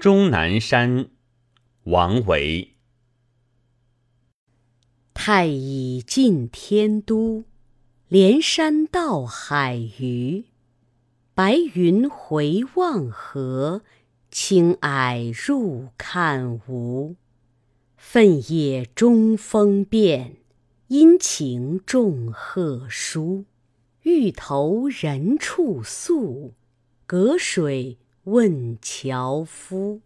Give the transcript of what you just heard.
终南山，王维。太乙近天都，连山到海隅。白云回望河，青霭入看无。奋野中风变，阴晴众壑殊。欲投人处宿，隔水问樵夫。